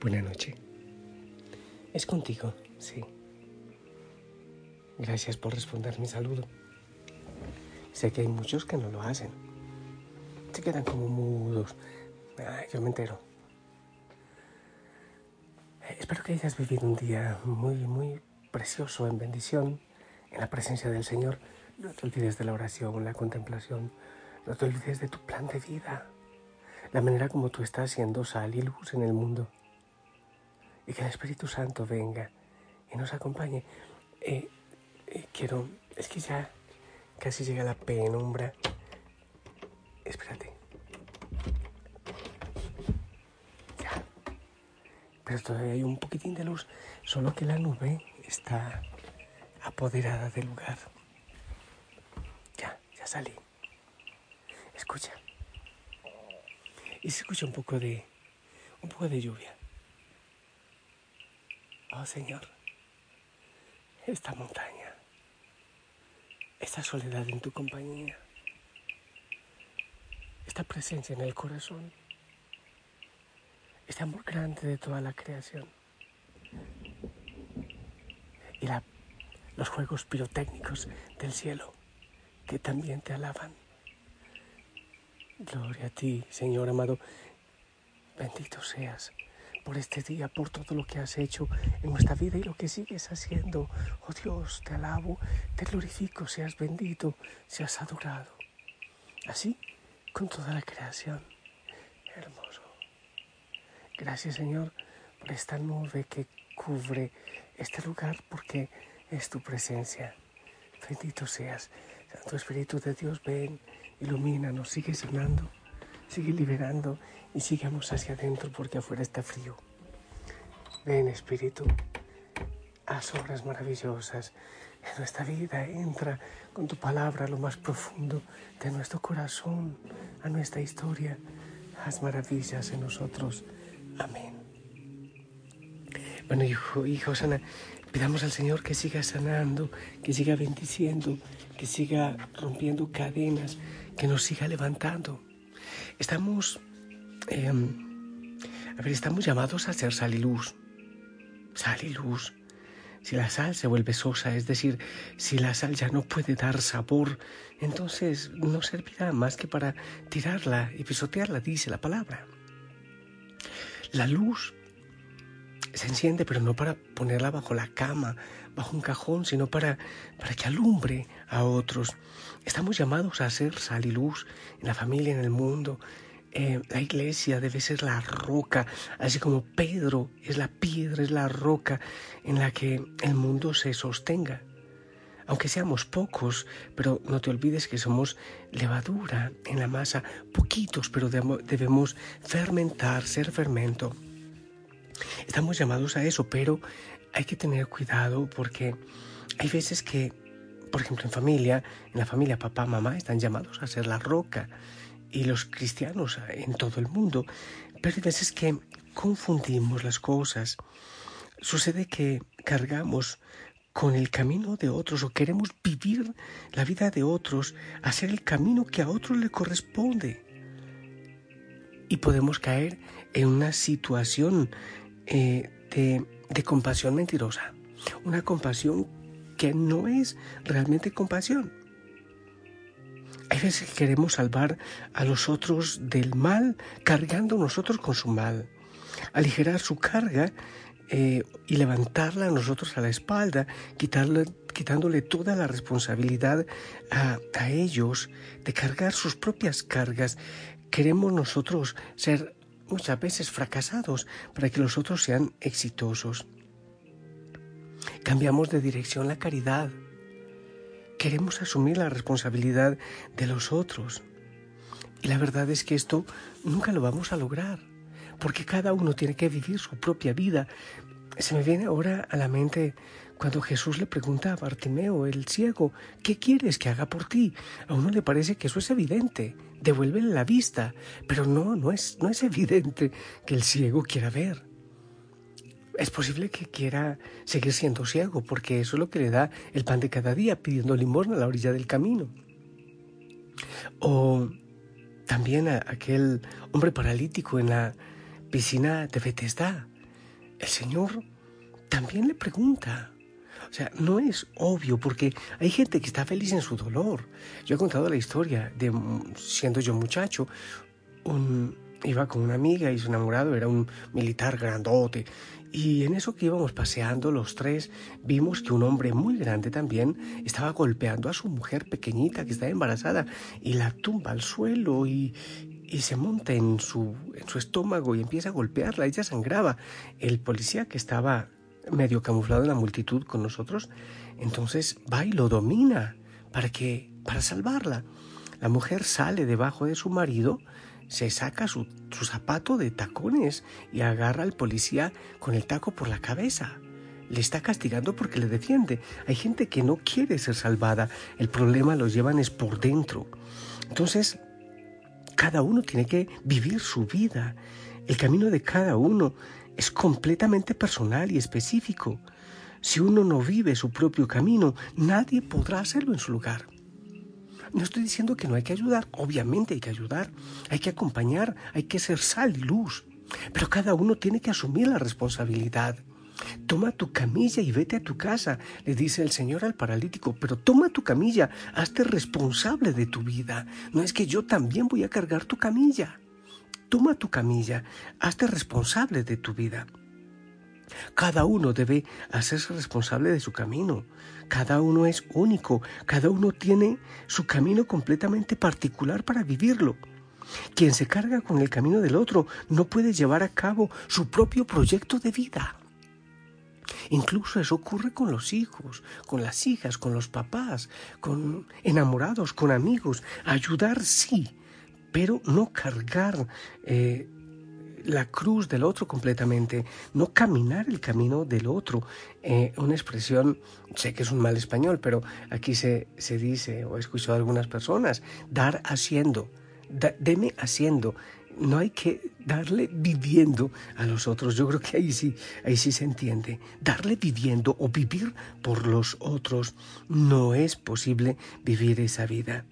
Buenas noches. Es contigo, sí. Gracias por responder mi saludo. Sé que hay muchos que no lo hacen. Se quedan como mudos. yo me entero. Espero que hayas vivido un día muy, muy precioso en bendición, en la presencia del Señor. No te olvides de la oración, la contemplación. No te olvides de tu plan de vida. La manera como tú estás siendo sal y luz en el mundo y que el Espíritu Santo venga y nos acompañe. Eh, eh, quiero, es que ya casi llega la penumbra. Espérate. Ya. Pero todavía hay un poquitín de luz, solo que la nube está apoderada del lugar. Ya, ya salí. Escucha. Y se escucha un poco de un poco de lluvia. Oh Señor, esta montaña, esta soledad en tu compañía, esta presencia en el corazón, este amor grande de toda la creación. Y los juegos pirotécnicos del cielo que también te alaban. Gloria a ti, Señor amado, bendito seas por este día, por todo lo que has hecho en nuestra vida y lo que sigues haciendo. Oh Dios, te alabo, te glorifico, seas bendito, seas adorado. Así con toda la creación. Hermoso. Gracias Señor por esta nube que cubre este lugar porque es tu presencia. Bendito seas. Santo Espíritu de Dios, ven, ilumínanos, sigue sanando, sigue liberando y sigamos hacia adentro porque afuera está frío. Ven Espíritu, haz obras maravillosas en nuestra vida, entra con tu palabra a lo más profundo de nuestro corazón, a nuestra historia, haz maravillas en nosotros. Amén. Bueno, hijo, hijo, sana, pidamos al Señor que siga sanando, que siga bendiciendo, que siga rompiendo cadenas, que nos siga levantando. Estamos Em, a ver, estamos llamados a ser sal y luz. Sal y luz. Si la sal se vuelve sosa, es decir, si la sal ya no puede dar sabor, entonces no servirá más que para tirarla y pisotearla, dice la palabra. La luz se enciende, pero no para ponerla bajo la cama, bajo un cajón, sino para, para que alumbre a otros. Estamos llamados a ser sal y luz en la familia, en el mundo, eh, la iglesia debe ser la roca, así como Pedro es la piedra, es la roca en la que el mundo se sostenga. Aunque seamos pocos, pero no te olvides que somos levadura en la masa, poquitos, pero debemos fermentar, ser fermento. Estamos llamados a eso, pero hay que tener cuidado porque hay veces que, por ejemplo, en familia, en la familia papá, mamá, están llamados a ser la roca y los cristianos en todo el mundo, pero hay veces que confundimos las cosas. Sucede que cargamos con el camino de otros o queremos vivir la vida de otros, hacer el camino que a otros le corresponde. Y podemos caer en una situación eh, de, de compasión mentirosa, una compasión que no es realmente compasión. Hay veces que queremos salvar a los otros del mal, cargando nosotros con su mal, aligerar su carga eh, y levantarla a nosotros a la espalda, quitándole toda la responsabilidad a, a ellos de cargar sus propias cargas. Queremos nosotros ser muchas veces fracasados para que los otros sean exitosos. Cambiamos de dirección la caridad queremos asumir la responsabilidad de los otros. Y la verdad es que esto nunca lo vamos a lograr, porque cada uno tiene que vivir su propia vida. Se me viene ahora a la mente cuando Jesús le pregunta a Bartimeo, el ciego, ¿qué quieres que haga por ti? A uno le parece que eso es evidente, devuélvele la vista, pero no, no es, no es evidente que el ciego quiera ver. Es posible que quiera seguir siendo ciego, porque eso es lo que le da el pan de cada día, pidiendo limosna a la orilla del camino. O también a aquel hombre paralítico en la piscina de Bethesda, el Señor también le pregunta. O sea, no es obvio porque hay gente que está feliz en su dolor. Yo he contado la historia de siendo yo muchacho, un, iba con una amiga y su enamorado era un militar grandote. Y en eso que íbamos paseando los tres, vimos que un hombre muy grande también estaba golpeando a su mujer pequeñita que estaba embarazada y la tumba al suelo y, y se monta en su, en su estómago y empieza a golpearla. Ella sangraba. El policía que estaba medio camuflado en la multitud con nosotros, entonces va y lo domina para que para salvarla. La mujer sale debajo de su marido, se saca su, su zapato de tacones y agarra al policía con el taco por la cabeza. Le está castigando porque le defiende. Hay gente que no quiere ser salvada. El problema lo llevan es por dentro. Entonces, cada uno tiene que vivir su vida. El camino de cada uno es completamente personal y específico. Si uno no vive su propio camino, nadie podrá hacerlo en su lugar. No estoy diciendo que no hay que ayudar, obviamente hay que ayudar, hay que acompañar, hay que ser sal y luz, pero cada uno tiene que asumir la responsabilidad. Toma tu camilla y vete a tu casa, le dice el Señor al paralítico, pero toma tu camilla, hazte responsable de tu vida. No es que yo también voy a cargar tu camilla. Toma tu camilla, hazte responsable de tu vida. Cada uno debe hacerse responsable de su camino. Cada uno es único, cada uno tiene su camino completamente particular para vivirlo. Quien se carga con el camino del otro no puede llevar a cabo su propio proyecto de vida. Incluso eso ocurre con los hijos, con las hijas, con los papás, con enamorados, con amigos. Ayudar sí, pero no cargar eh, la cruz del otro completamente, no caminar el camino del otro. Eh, una expresión, sé que es un mal español, pero aquí se, se dice, o he escuchado a algunas personas, dar haciendo, deme haciendo. No hay que darle viviendo a los otros. Yo creo que ahí sí, ahí sí se entiende. Darle viviendo o vivir por los otros no es posible vivir esa vida.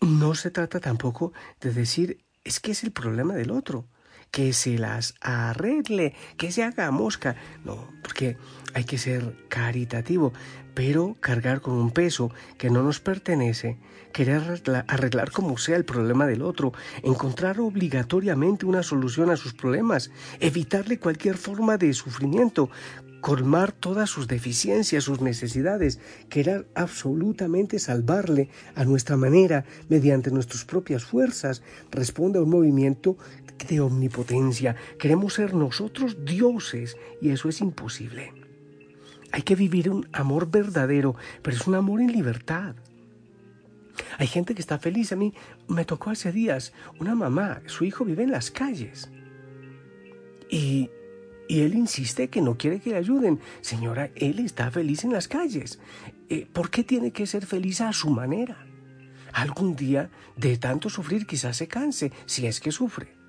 No se trata tampoco de decir es que es el problema del otro, que se las arregle, que se haga mosca. No, porque hay que ser caritativo, pero cargar con un peso que no nos pertenece, querer arreglar como sea el problema del otro, encontrar obligatoriamente una solución a sus problemas, evitarle cualquier forma de sufrimiento, colmar todas sus deficiencias, sus necesidades, querer absolutamente salvarle a nuestra manera, mediante nuestras propias fuerzas, responde a un movimiento de omnipotencia. Queremos ser nosotros dioses y eso es imposible. Hay que vivir un amor verdadero, pero es un amor en libertad. Hay gente que está feliz. A mí me tocó hace días una mamá, su hijo vive en las calles. Y y él insiste que no quiere que le ayuden. Señora, él está feliz en las calles. Eh, ¿Por qué tiene que ser feliz a su manera? Algún día de tanto sufrir quizás se canse, si es que sufre.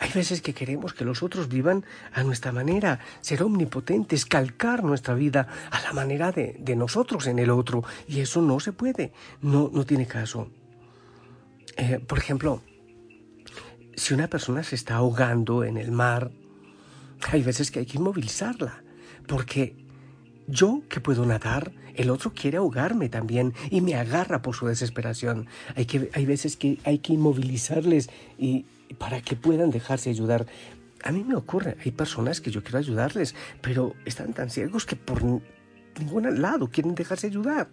Hay veces que queremos que los otros vivan a nuestra manera, ser omnipotentes, calcar nuestra vida a la manera de, nosotros en el otro, y eso no se puede, no, no tiene caso. Eh, por ejemplo, si una persona se está ahogando en el mar, hay veces que hay que inmovilizarla, porque yo que puedo nadar, el otro quiere ahogarme también y me agarra por su desesperación. Hay, que, hay veces que hay que inmovilizarles y, para que puedan dejarse ayudar. A mí me ocurre, hay personas que yo quiero ayudarles, pero están tan ciegos que por ningún lado quieren dejarse ayudar.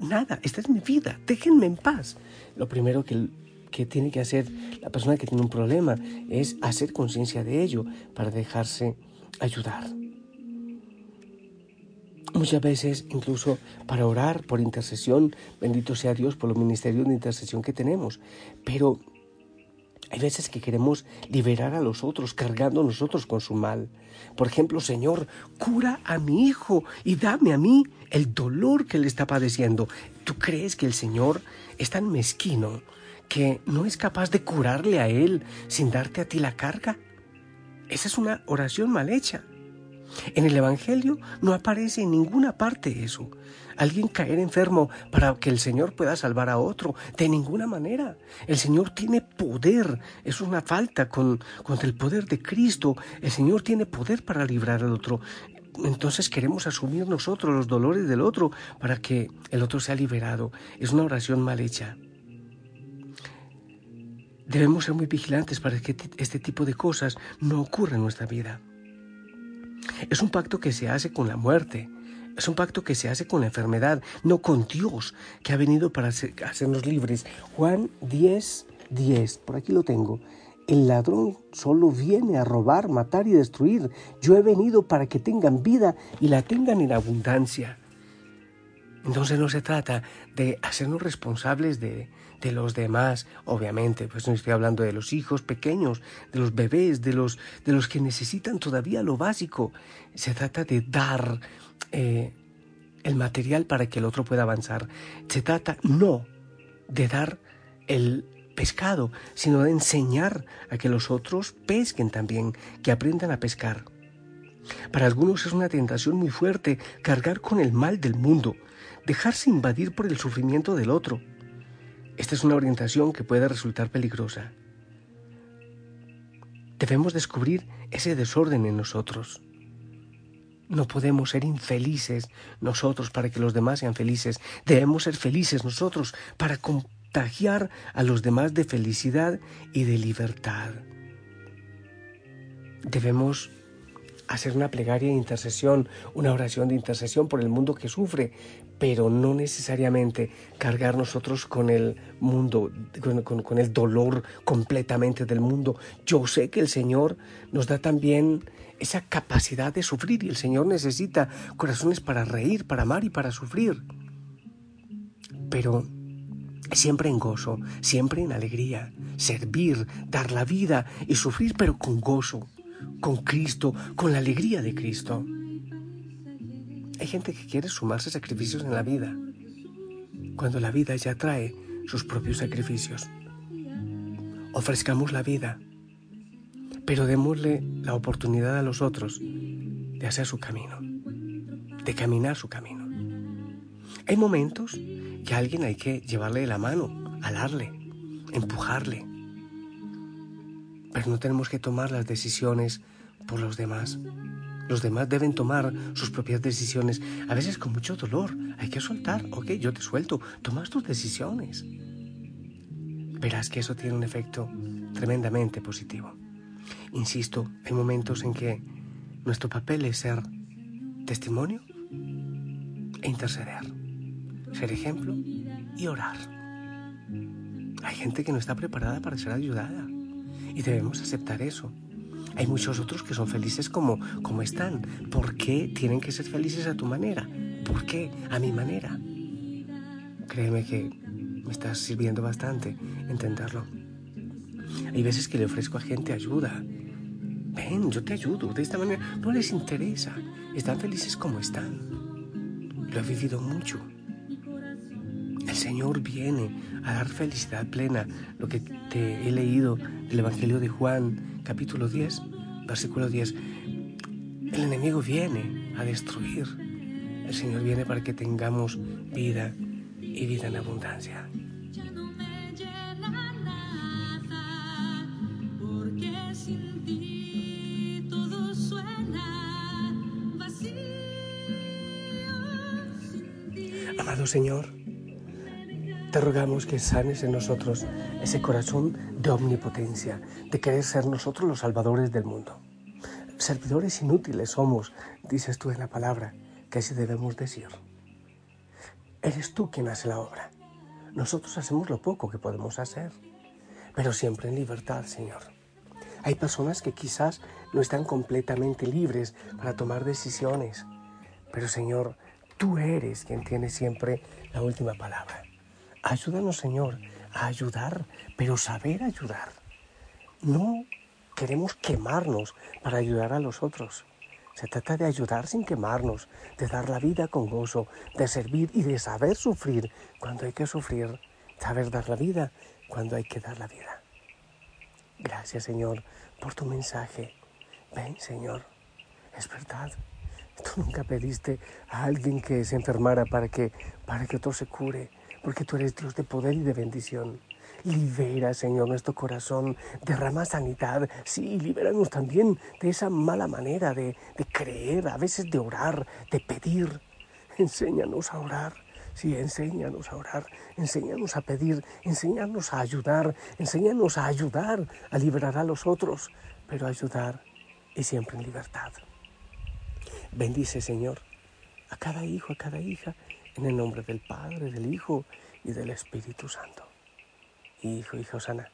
Nada, esta es mi vida, déjenme en paz. Lo primero que que tiene que hacer la persona que tiene un problema es hacer conciencia de ello para dejarse ayudar. Muchas veces, incluso para orar por intercesión, bendito sea Dios por los ministerios de intercesión que tenemos, pero hay veces que queremos liberar a los otros, cargando nosotros con su mal. Por ejemplo, Señor, cura a mi hijo y dame a mí el dolor que le está padeciendo. ¿Tú crees que el Señor es tan mezquino que no es capaz de curarle a Él sin darte a ti la carga? Esa es una oración mal hecha. En el Evangelio no aparece en ninguna parte eso. Alguien caer enfermo para que el Señor pueda salvar a otro. De ninguna manera. El Señor tiene poder. Es una falta con, contra el poder de Cristo. El Señor tiene poder para librar al otro. Entonces queremos asumir nosotros los dolores del otro para que el otro sea liberado. Es una oración mal hecha. Debemos ser muy vigilantes para que este tipo de cosas no ocurran en nuestra vida. Es un pacto que se hace con la muerte, es un pacto que se hace con la enfermedad, no con Dios, que ha venido para hacernos libres. Juan 10, 10, por aquí lo tengo. El ladrón solo viene a robar, matar y destruir. Yo he venido para que tengan vida y la tengan en abundancia. Entonces no se trata de hacernos responsables de, de los demás, obviamente, pues no estoy hablando de los hijos pequeños, de los bebés, de los, de los que necesitan todavía lo básico. Se trata de dar eh, el material para que el otro pueda avanzar. Se trata no de dar el pescado, sino de enseñar a que los otros pesquen también, que aprendan a pescar. Para algunos es una tentación muy fuerte cargar con el mal del mundo, dejarse invadir por el sufrimiento del otro. Esta es una orientación que puede resultar peligrosa. Debemos descubrir ese desorden en nosotros. No podemos ser infelices nosotros para que los demás sean felices. Debemos ser felices nosotros para contagiar a los demás de felicidad y de libertad. Debemos hacer una plegaria de intercesión, una oración de intercesión por el mundo que sufre, pero no necesariamente cargar nosotros con el mundo, con, el dolor completamente del mundo. Yo sé que el Señor nos da también esa capacidad de sufrir y el Señor necesita corazones para reír, para amar y para sufrir. Pero siempre en gozo, siempre en alegría, servir, dar la vida y sufrir, pero con gozo, con Cristo, con la alegría de Cristo. Hay gente que quiere sumarse sacrificios en la vida, cuando la vida ya trae sus propios sacrificios. Ofrezcamos la vida, pero démosle la oportunidad a los otros de hacer su camino, de caminar su camino. Hay momentos que a alguien hay que llevarle la mano, alarle, empujarle, pero no tenemos que tomar las decisiones por los demás. Los demás deben tomar sus propias decisiones, a veces con mucho dolor. Hay que soltar, ok, yo te suelto, tomas tus decisiones. Verás que eso tiene un efecto tremendamente positivo. Insisto, hay momentos en que nuestro papel es ser testimonio e interceder, ser ejemplo y orar. Hay gente que no está preparada para ser ayudada y debemos aceptar eso. Hay muchos otros que son felices como, como están. ¿Por qué tienen que ser felices a tu manera? ¿Por qué a mi manera? Créeme que me estás sirviendo bastante entenderlo. Hay veces que le ofrezco a gente ayuda. Ven, yo te ayudo. De esta manera no les interesa. Están felices como están. Lo he vivido mucho. El Señor viene a dar felicidad plena. Lo que te he leído del Evangelio de Juan capítulo 10, versículo 10. El enemigo viene a destruir. El Señor viene para que tengamos vida y vida en abundancia. Amado Señor, te rogamos que sanes en nosotros ese corazón de omnipotencia, de querer ser nosotros los salvadores del mundo. Servidores inútiles somos, dices tú en la palabra, que así debemos decir. Eres tú quien hace la obra. Nosotros hacemos lo poco que podemos hacer, pero siempre en libertad, Señor. Hay personas que quizás no están completamente libres para tomar decisiones, pero Señor, tú eres quien tiene siempre la última palabra. Ayúdanos, Señor, a ayudar, pero saber ayudar. No queremos quemarnos para ayudar a los otros. Se trata de ayudar sin quemarnos, de dar la vida con gozo, de servir y de saber sufrir cuando hay que sufrir, saber dar la vida cuando hay que dar la vida. Gracias Señor por tu mensaje. Ven Señor, Es verdad. Tú nunca pediste a alguien que se enfermara para que, para que otro se cure, porque tú eres Dios de poder y de bendición. Libera, Señor, nuestro corazón, derrama sanidad. Sí, libéranos también de esa mala manera de, creer, a veces de orar, de pedir. Enséñanos a orar. Sí, enséñanos a orar, enséñanos a pedir, enséñanos a ayudar, enséñanos a ayudar a liberar a los otros, pero ayudar y siempre en libertad. Bendice, Señor, a cada hijo, a cada hija, en el nombre del Padre, del Hijo y del Espíritu Santo. Hijo, hija Osana,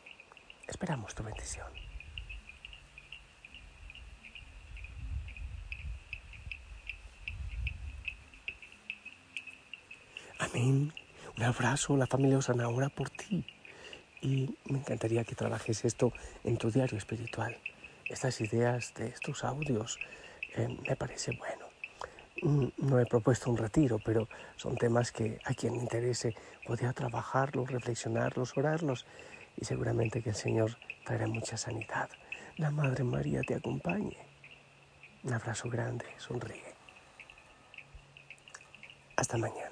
esperamos tu bendición. Amén. Un abrazo, la familia Osana ora por ti. Y me encantaría que trabajes esto en tu diario espiritual. Estas ideas de estos audios eh, me parece bueno. Mm, no he propuesto un retiro, pero son temas que a quien le interese podría trabajarlos, reflexionarlos, orarlos y seguramente que el Señor traerá mucha sanidad. La Madre María te acompañe. Un abrazo grande, sonríe. Hasta mañana.